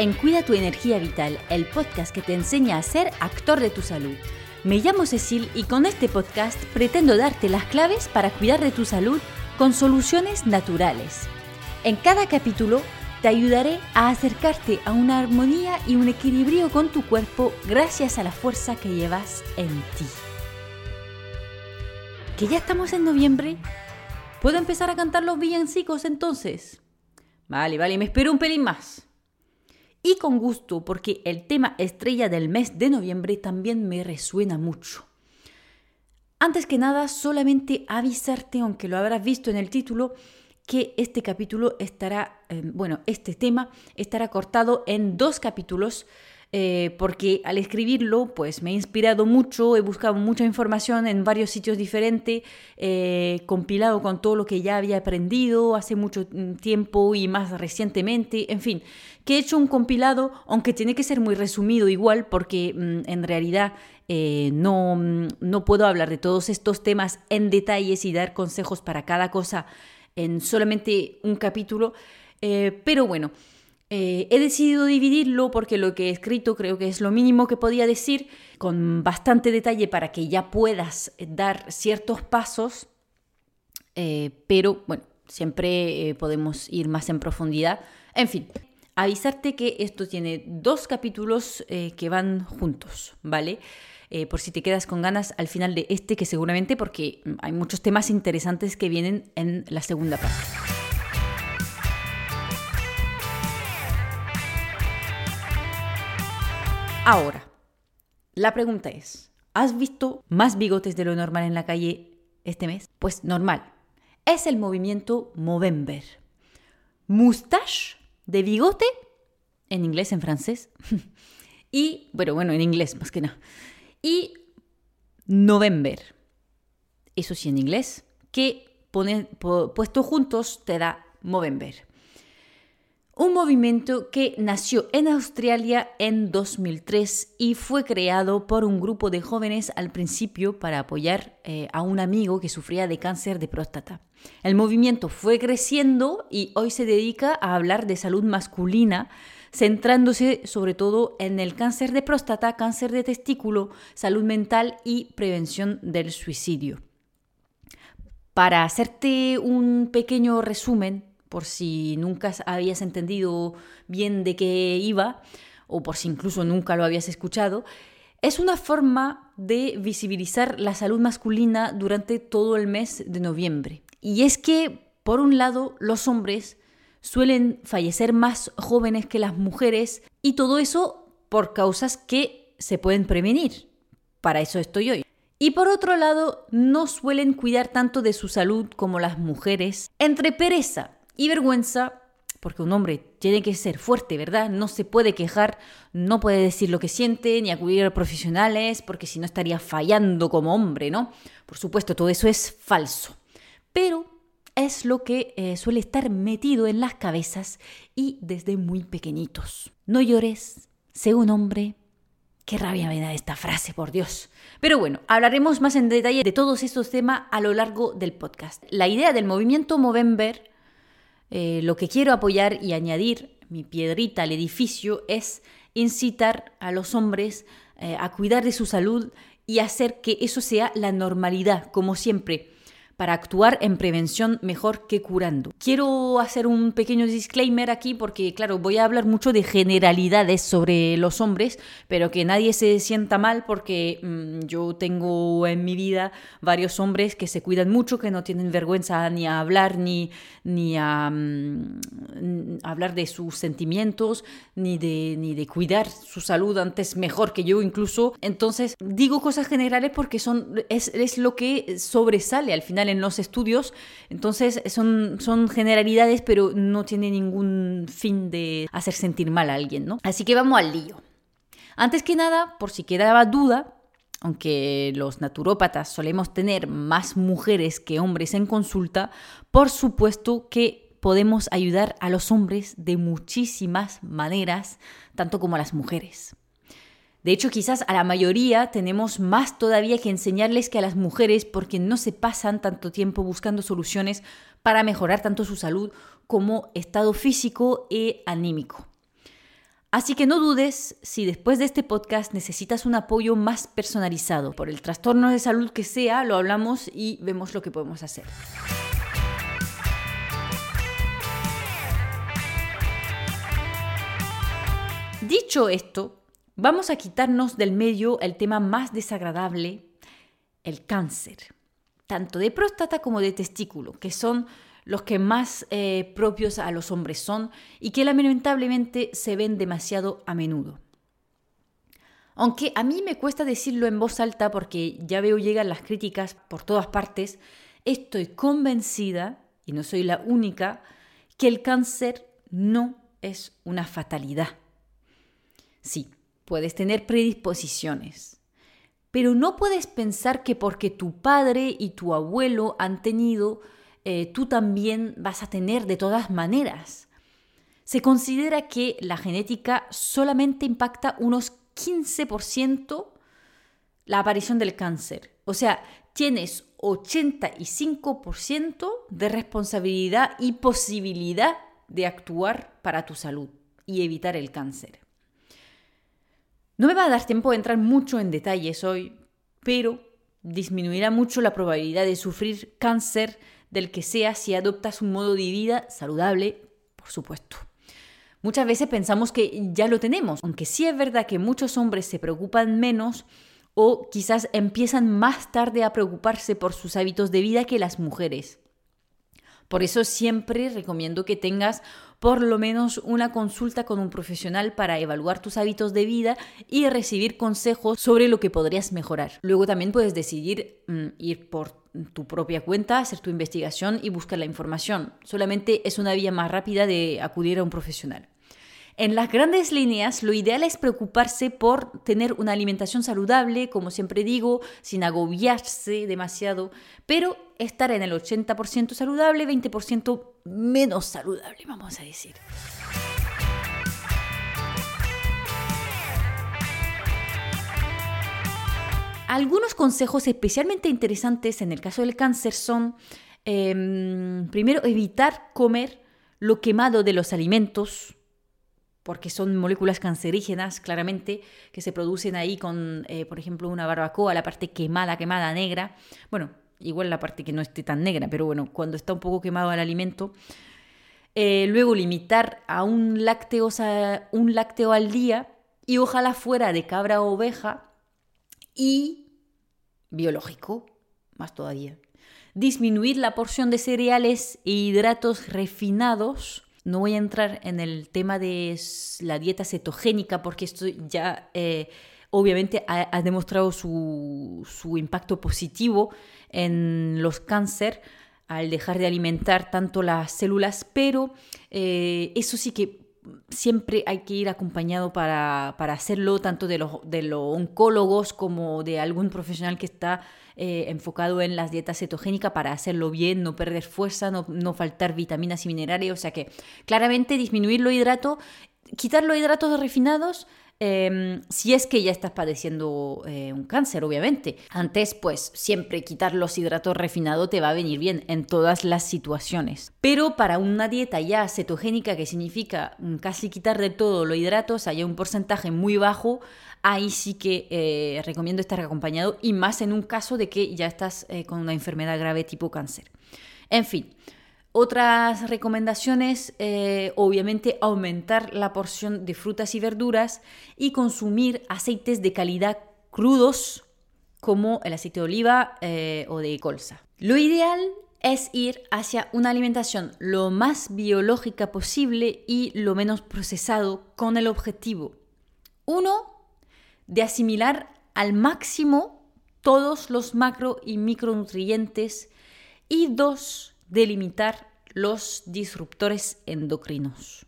En Cuida tu Energía Vital, el podcast que te enseña a ser actor de tu salud. Me llamo Cecil y con este podcast pretendo darte las claves para cuidar de tu salud con soluciones naturales. En cada capítulo te ayudaré a acercarte a una armonía y un equilibrio con tu cuerpo gracias a la fuerza que llevas en ti. ¿Que ya estamos en noviembre? ¿Puedo empezar a cantar los villancicos entonces? Vale, vale, me espero un pelín más. Y con gusto, porque el tema estrella del mes de noviembre también me resuena mucho. Antes que nada, solamente avisarte, aunque lo habrás visto en el título, que este capítulo estará, eh, bueno, este tema estará cortado en dos capítulos eh, porque al escribirlo pues me he inspirado mucho, he buscado mucha información en varios sitios diferentes, eh, compilado con todo lo que ya había aprendido hace mucho mm, tiempo y más recientemente, en fin, que he hecho un compilado, aunque tiene que ser muy resumido igual porque mm, en realidad eh, no, mm, no puedo hablar de todos estos temas en detalles y dar consejos para cada cosa en solamente un capítulo, pero bueno. Eh, he decidido dividirlo porque lo que he escrito creo que es lo mínimo que podía decir, con bastante detalle para que ya puedas dar ciertos pasos, eh, pero bueno, siempre eh, podemos ir más en profundidad. En fin, avisarte que esto tiene dos capítulos que van juntos, ¿vale? por si te quedas con ganas al final de este, que seguramente porque hay muchos temas interesantes que vienen en la segunda parte. Ahora, la pregunta es, ¿has visto más bigotes de lo normal en la calle este mes? Pues normal. Es el movimiento Movember. Mustache de bigote, en inglés, en francés. y, bueno, bueno, en inglés más que nada. Y November. Eso sí, en inglés. Que puesto juntos te da Movember un movimiento que nació en Australia en 2003 y fue creado por un grupo de jóvenes al principio para apoyar eh, a un amigo que sufría de cáncer de próstata. El movimiento fue creciendo y hoy se dedica a hablar de salud masculina, centrándose sobre todo en el cáncer de próstata, cáncer de testículo, salud mental y prevención del suicidio. Para hacerte un pequeño resumen, por si nunca habías entendido bien de qué iba, o por si incluso nunca lo habías escuchado, es una forma de visibilizar la salud masculina durante todo el mes de noviembre. Y es que, por un lado, los hombres suelen fallecer más jóvenes que las mujeres y todo eso por causas que se pueden prevenir. Para eso estoy hoy. Y por otro lado, no suelen cuidar tanto de su salud como las mujeres entre pereza y vergüenza, porque un hombre tiene que ser fuerte, ¿verdad? No se puede quejar, no puede decir lo que siente, ni acudir a profesionales, porque si no estaría fallando como hombre, ¿no? Por supuesto, todo eso es falso. Pero es lo que eh, suele estar metido en las cabezas y desde muy pequeñitos. No llores, sé un hombre. Qué rabia me da esta frase, por Dios. Pero bueno, hablaremos más en detalle de todos estos temas a lo largo del podcast. La idea del movimiento Movember eh, lo que quiero apoyar y añadir mi piedrita al edificio es incitar a los hombres eh, a cuidar de su salud y hacer que eso sea la normalidad, como siempre para actuar en prevención mejor que curando. Quiero hacer un pequeño disclaimer aquí porque, claro, voy a hablar mucho de generalidades sobre los hombres, pero que nadie se sienta mal porque mm, yo tengo en mi vida varios hombres que se cuidan mucho, que no tienen vergüenza ni a hablar ni, ni a mm, hablar de sus sentimientos, ni de, ni de cuidar su salud antes mejor que yo incluso. Entonces, digo cosas generales porque son, es, es lo que sobresale al final en los estudios. Entonces son, son generalidades, pero no tiene ningún fin de hacer sentir mal a alguien, ¿no? Así que vamos al lío. Antes que nada, por si quedaba duda, aunque los naturópatas solemos tener más mujeres que hombres en consulta, por supuesto que podemos ayudar a los hombres de muchísimas maneras, tanto como a las mujeres. De hecho, quizás a la mayoría tenemos más todavía que enseñarles que a las mujeres porque no se pasan tanto tiempo buscando soluciones para mejorar tanto su salud como estado físico e anímico. Así que no dudes si después de este podcast necesitas un apoyo más personalizado. Por el trastorno de salud que sea, lo hablamos y vemos lo que podemos hacer. Dicho esto, vamos a quitarnos del medio el tema más desagradable, el cáncer, tanto de próstata como de testículo, que son los que más eh, propios a los hombres son y que lamentablemente se ven demasiado a menudo. Aunque a mí me cuesta decirlo en voz alta porque ya veo llegan las críticas por todas partes, estoy convencida, y no soy la única, que el cáncer no es una fatalidad. Sí, puedes tener predisposiciones, pero no puedes pensar que porque tu padre y tu abuelo han tenido eh, tú también vas a tener de todas maneras. Se considera que la genética solamente impacta unos 15% la aparición del cáncer. O sea, tienes 85% de responsabilidad y posibilidad de actuar para tu salud y evitar el cáncer. No me va a dar tiempo de entrar mucho en detalles hoy, pero disminuirá mucho la probabilidad de sufrir cáncer del que sea si adoptas un modo de vida saludable, por supuesto. Muchas veces pensamos que ya lo tenemos, aunque sí es verdad que muchos hombres se preocupan menos o quizás empiezan más tarde a preocuparse por sus hábitos de vida que las mujeres. Por eso siempre recomiendo que tengas por lo menos una consulta con un profesional para evaluar tus hábitos de vida y recibir consejos sobre lo que podrías mejorar. Luego también puedes decidir mm, ir por tu propia cuenta, hacer tu investigación y buscar la información. Solamente es una vía más rápida de acudir a un profesional. En las grandes líneas, lo ideal es preocuparse por tener una alimentación saludable, como siempre digo, sin agobiarse demasiado, pero estar en el 80% saludable, 20% menos saludable, vamos a decir. Algunos consejos especialmente interesantes en el caso del cáncer son, em, primero, evitar comer lo quemado de los alimentos, porque son moléculas cancerígenas, claramente, que se producen ahí con, eh, por ejemplo, una barbacoa, la parte quemada, quemada negra. Bueno, igual la parte que no esté tan negra, pero bueno, cuando está un poco quemado el alimento. Eh, luego limitar a un lácteo, un lácteo al día y ojalá fuera de cabra o oveja y biológico, más todavía. Disminuir la porción de cereales e hidratos refinados no voy a entrar en el tema de la dieta cetogénica porque esto ya eh, obviamente ha, demostrado su, impacto positivo en los cáncer al dejar de alimentar tanto las células, pero eh, eso sí que siempre hay que ir acompañado para, hacerlo, tanto de los, de los oncólogos como de algún profesional que está eh, enfocado en las dietas cetogénicas para hacerlo bien, no perder fuerza, no, no faltar vitaminas y minerales. O sea que claramente disminuir los hidratos, quitar los hidratos refinados Em, si es que ya estás padeciendo eh, un cáncer, obviamente. Antes, pues siempre quitar los hidratos refinados te va a venir bien en todas las situaciones. Pero para una dieta ya cetogénica, que significa casi quitar de todo los hidratos, hay un porcentaje muy bajo, ahí sí que eh, recomiendo estar acompañado y más en un caso de que ya estás eh, con una enfermedad grave tipo cáncer. En fin, otras recomendaciones, eh, obviamente, aumentar la porción de frutas y verduras y consumir aceites de calidad crudos como el aceite de oliva eh, o de colza. Lo ideal es ir hacia una alimentación lo más biológica posible y lo menos procesado con el objetivo, uno, de asimilar al máximo todos los macro y micronutrientes y dos, delimitar los disruptores endocrinos.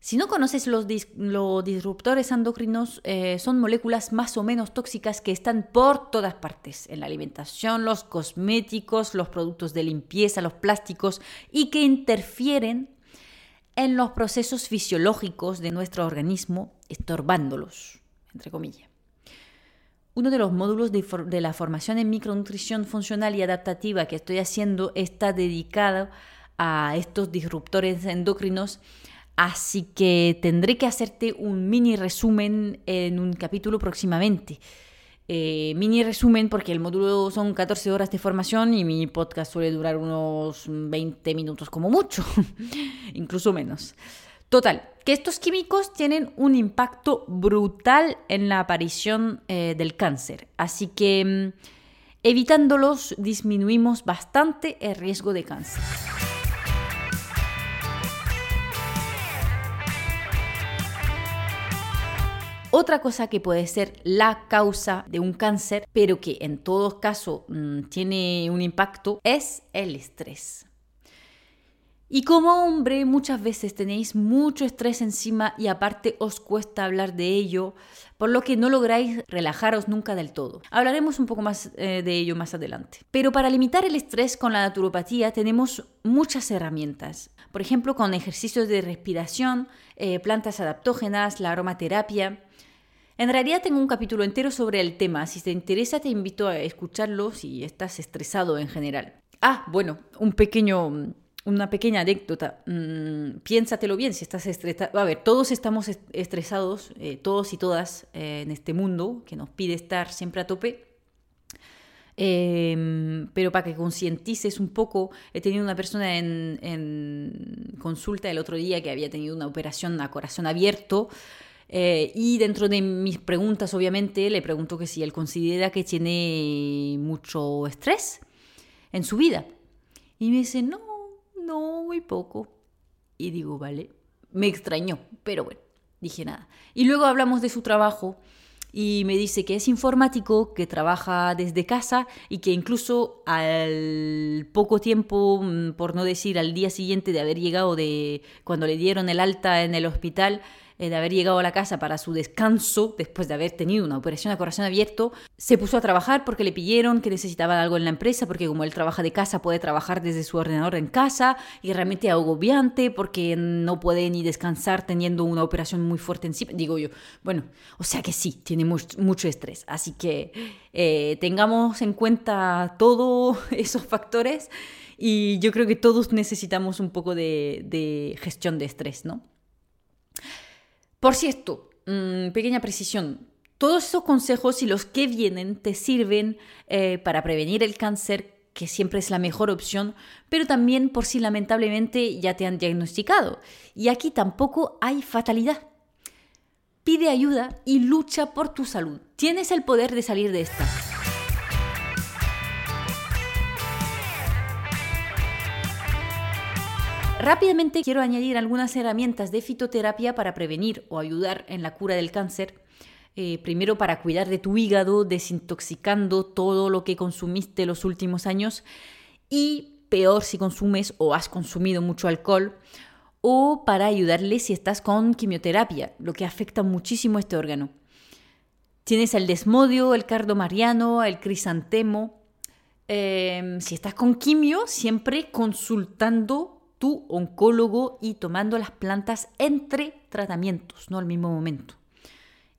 Si no conoces los, disruptores endocrinos, eh, son moléculas más o menos tóxicas que están por todas partes, en la alimentación, los cosméticos, los productos de limpieza, los plásticos, y que interfieren en los procesos fisiológicos de nuestro organismo, estorbándolos, entre comillas. Uno de los módulos de, la formación en micronutrición funcional y adaptativa que estoy haciendo está dedicado a estos disruptores endocrinos Así que tendré que hacerte un mini resumen en un capítulo próximamente. Eh, mini resumen porque el módulo son 14 horas de formación y mi podcast suele durar unos 20 minutos como mucho, incluso menos. Total, que estos químicos tienen un impacto brutal en la aparición eh, del cáncer. Así que mm, evitándolos disminuimos bastante el riesgo de cáncer. Otra cosa que puede ser la causa de un cáncer, pero que en todo caso mm, tiene un impacto, es el estrés. Y como hombre muchas veces tenéis mucho estrés encima y aparte os cuesta hablar de ello, por lo que no lográis relajaros nunca del todo. Hablaremos un poco más eh, de ello más adelante. Pero para limitar el estrés con la naturopatía tenemos muchas herramientas. Por ejemplo, con ejercicios de respiración, eh, plantas adaptógenas, la aromaterapia. En realidad tengo un capítulo entero sobre el tema. Si te interesa, te invito a escucharlo si estás estresado en general. Ah, bueno, un pequeño, una pequeña anécdota. Mm, piénsatelo bien si estás estresado. A ver, todos estamos estresados, eh, todos y todas eh, en este mundo que nos pide estar siempre a tope. Em, pero para que concientices un poco, he tenido una persona en, consulta el otro día que había tenido una operación a corazón abierto eh, y dentro de mis preguntas, obviamente, le pregunto que si él considera que tiene mucho estrés en su vida. Y me dice, no, muy poco. Y digo, vale, me extrañó, pero bueno, dije nada. Y luego hablamos de su trabajo y me dice que es informático, que trabaja desde casa y que incluso al poco tiempo, mm, por no decir al día siguiente de haber llegado de cuando le dieron el alta en el hospital, eh, de haber llegado a la casa para su descanso, después de haber tenido una operación a corazón abierto, se puso a trabajar porque le pidieron que necesitaba algo en la empresa, porque como él trabaja de casa, puede trabajar desde su ordenador en casa, y realmente agobiante porque no puede ni descansar teniendo una operación muy fuerte encima. Digo yo, bueno, o sea que sí, tiene mucho, estrés. Así que eh, tengamos en cuenta todos esos factores y yo creo que todos necesitamos un poco de, de gestión de estrés, ¿no? Por cierto, mm, pequeña precisión, todos esos consejos y los que vienen te sirven eh, para prevenir el cáncer, que siempre es la mejor opción, pero también por si lamentablemente ya te han diagnosticado. Y aquí tampoco hay fatalidad. Pide ayuda y lucha por tu salud. Tienes el poder de salir de esta. Rápidamente quiero añadir algunas herramientas de fitoterapia para prevenir o ayudar en la cura del cáncer. Eh, primero para cuidar de tu hígado, desintoxicando todo lo que consumiste los últimos años. Y peor si consumes o has consumido mucho alcohol. O para ayudarle si estás con quimioterapia, lo que afecta muchísimo a este órgano. Tienes el desmodio, el cardomariano, el crisantemo. Em, si estás con quimio, siempre consultando tu oncólogo y tomando las plantas entre tratamientos, no al mismo momento.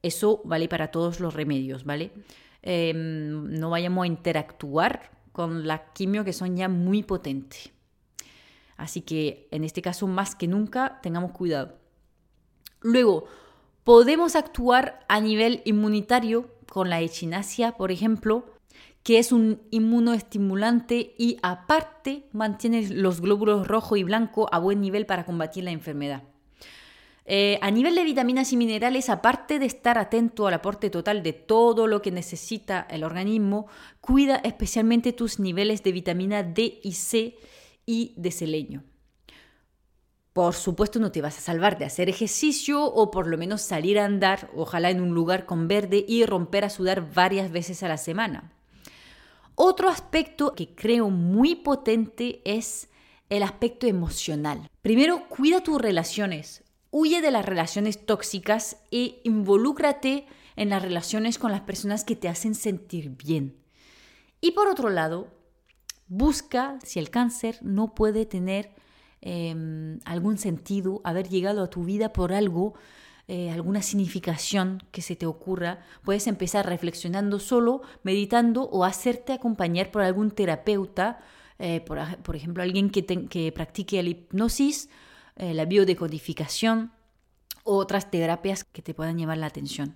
Eso vale para todos los remedios, ¿vale? Em, no vayamos a interactuar con la quimio que son ya muy potentes. Así que en este caso, más que nunca, tengamos cuidado. Luego, podemos actuar a nivel inmunitario con la echinasia, por ejemplo, que es un inmunoestimulante y aparte mantiene los glóbulos rojo y blanco a buen nivel para combatir la enfermedad. Eh, a nivel de vitaminas y minerales, aparte de estar atento al aporte total de todo lo que necesita el organismo, cuida especialmente tus niveles de vitamina D y C y de selenio. Por supuesto no te vas a salvar de hacer ejercicio o por lo menos salir a andar, ojalá en un lugar con verde y romper a sudar varias veces a la semana. Otro aspecto que creo muy potente es el aspecto emocional. Primero, cuida tus relaciones, huye de las relaciones tóxicas e involúcrate en las relaciones con las personas que te hacen sentir bien. Y por otro lado, busca si el cáncer no puede tener em, algún sentido, haber llegado a tu vida por algo eh, alguna significación que se te ocurra, puedes empezar reflexionando solo, meditando o hacerte acompañar por algún terapeuta, eh, por, ejemplo, alguien que, que, practique la hipnosis eh, la biodecodificación o otras terapias que te puedan llevar la atención.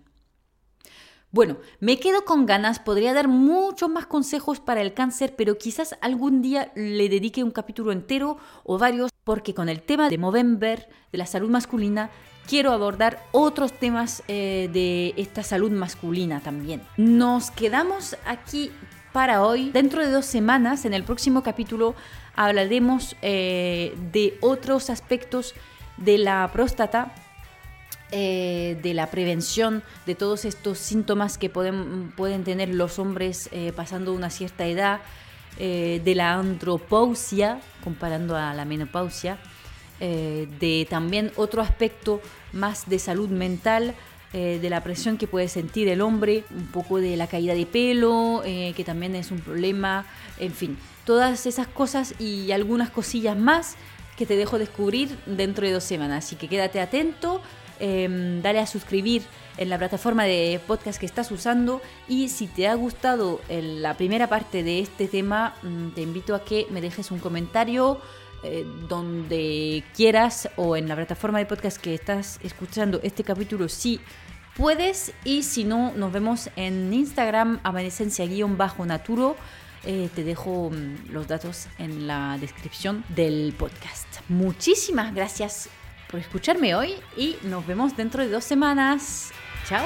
Bueno, me quedo con ganas, podría dar muchos más consejos para el cáncer, pero quizás algún día le dedique un capítulo entero o varios, porque con el tema de Movember, de la salud masculina, quiero abordar otros temas eh, de esta salud masculina también. Nos quedamos aquí para hoy. Dentro de dos semanas, en el próximo capítulo, hablaremos eh, de otros aspectos de la próstata eh, de la prevención de todos estos síntomas que pueden, pueden tener los hombres eh, pasando una cierta edad, eh, de la andropausia, comparando a la menopausia, de también otro aspecto más de salud mental, de la presión que puede sentir el hombre, un poco de la caída de pelo, que también es un problema, en fin, todas esas cosas y algunas cosillas más que te dejo descubrir dentro de dos semanas. Así que quédate atento. Em, dale a suscribir en la plataforma de podcast que estás usando y si te ha gustado la primera parte de este tema, mm, te invito a que me dejes un comentario eh, donde quieras o en la plataforma de podcast que estás escuchando este capítulo si puedes y si no, nos vemos en Instagram amanecencia-naturo. Eh, te dejo mm, los datos en la descripción del podcast. Muchísimas gracias por escucharme hoy y nos vemos dentro de dos semanas. Chao.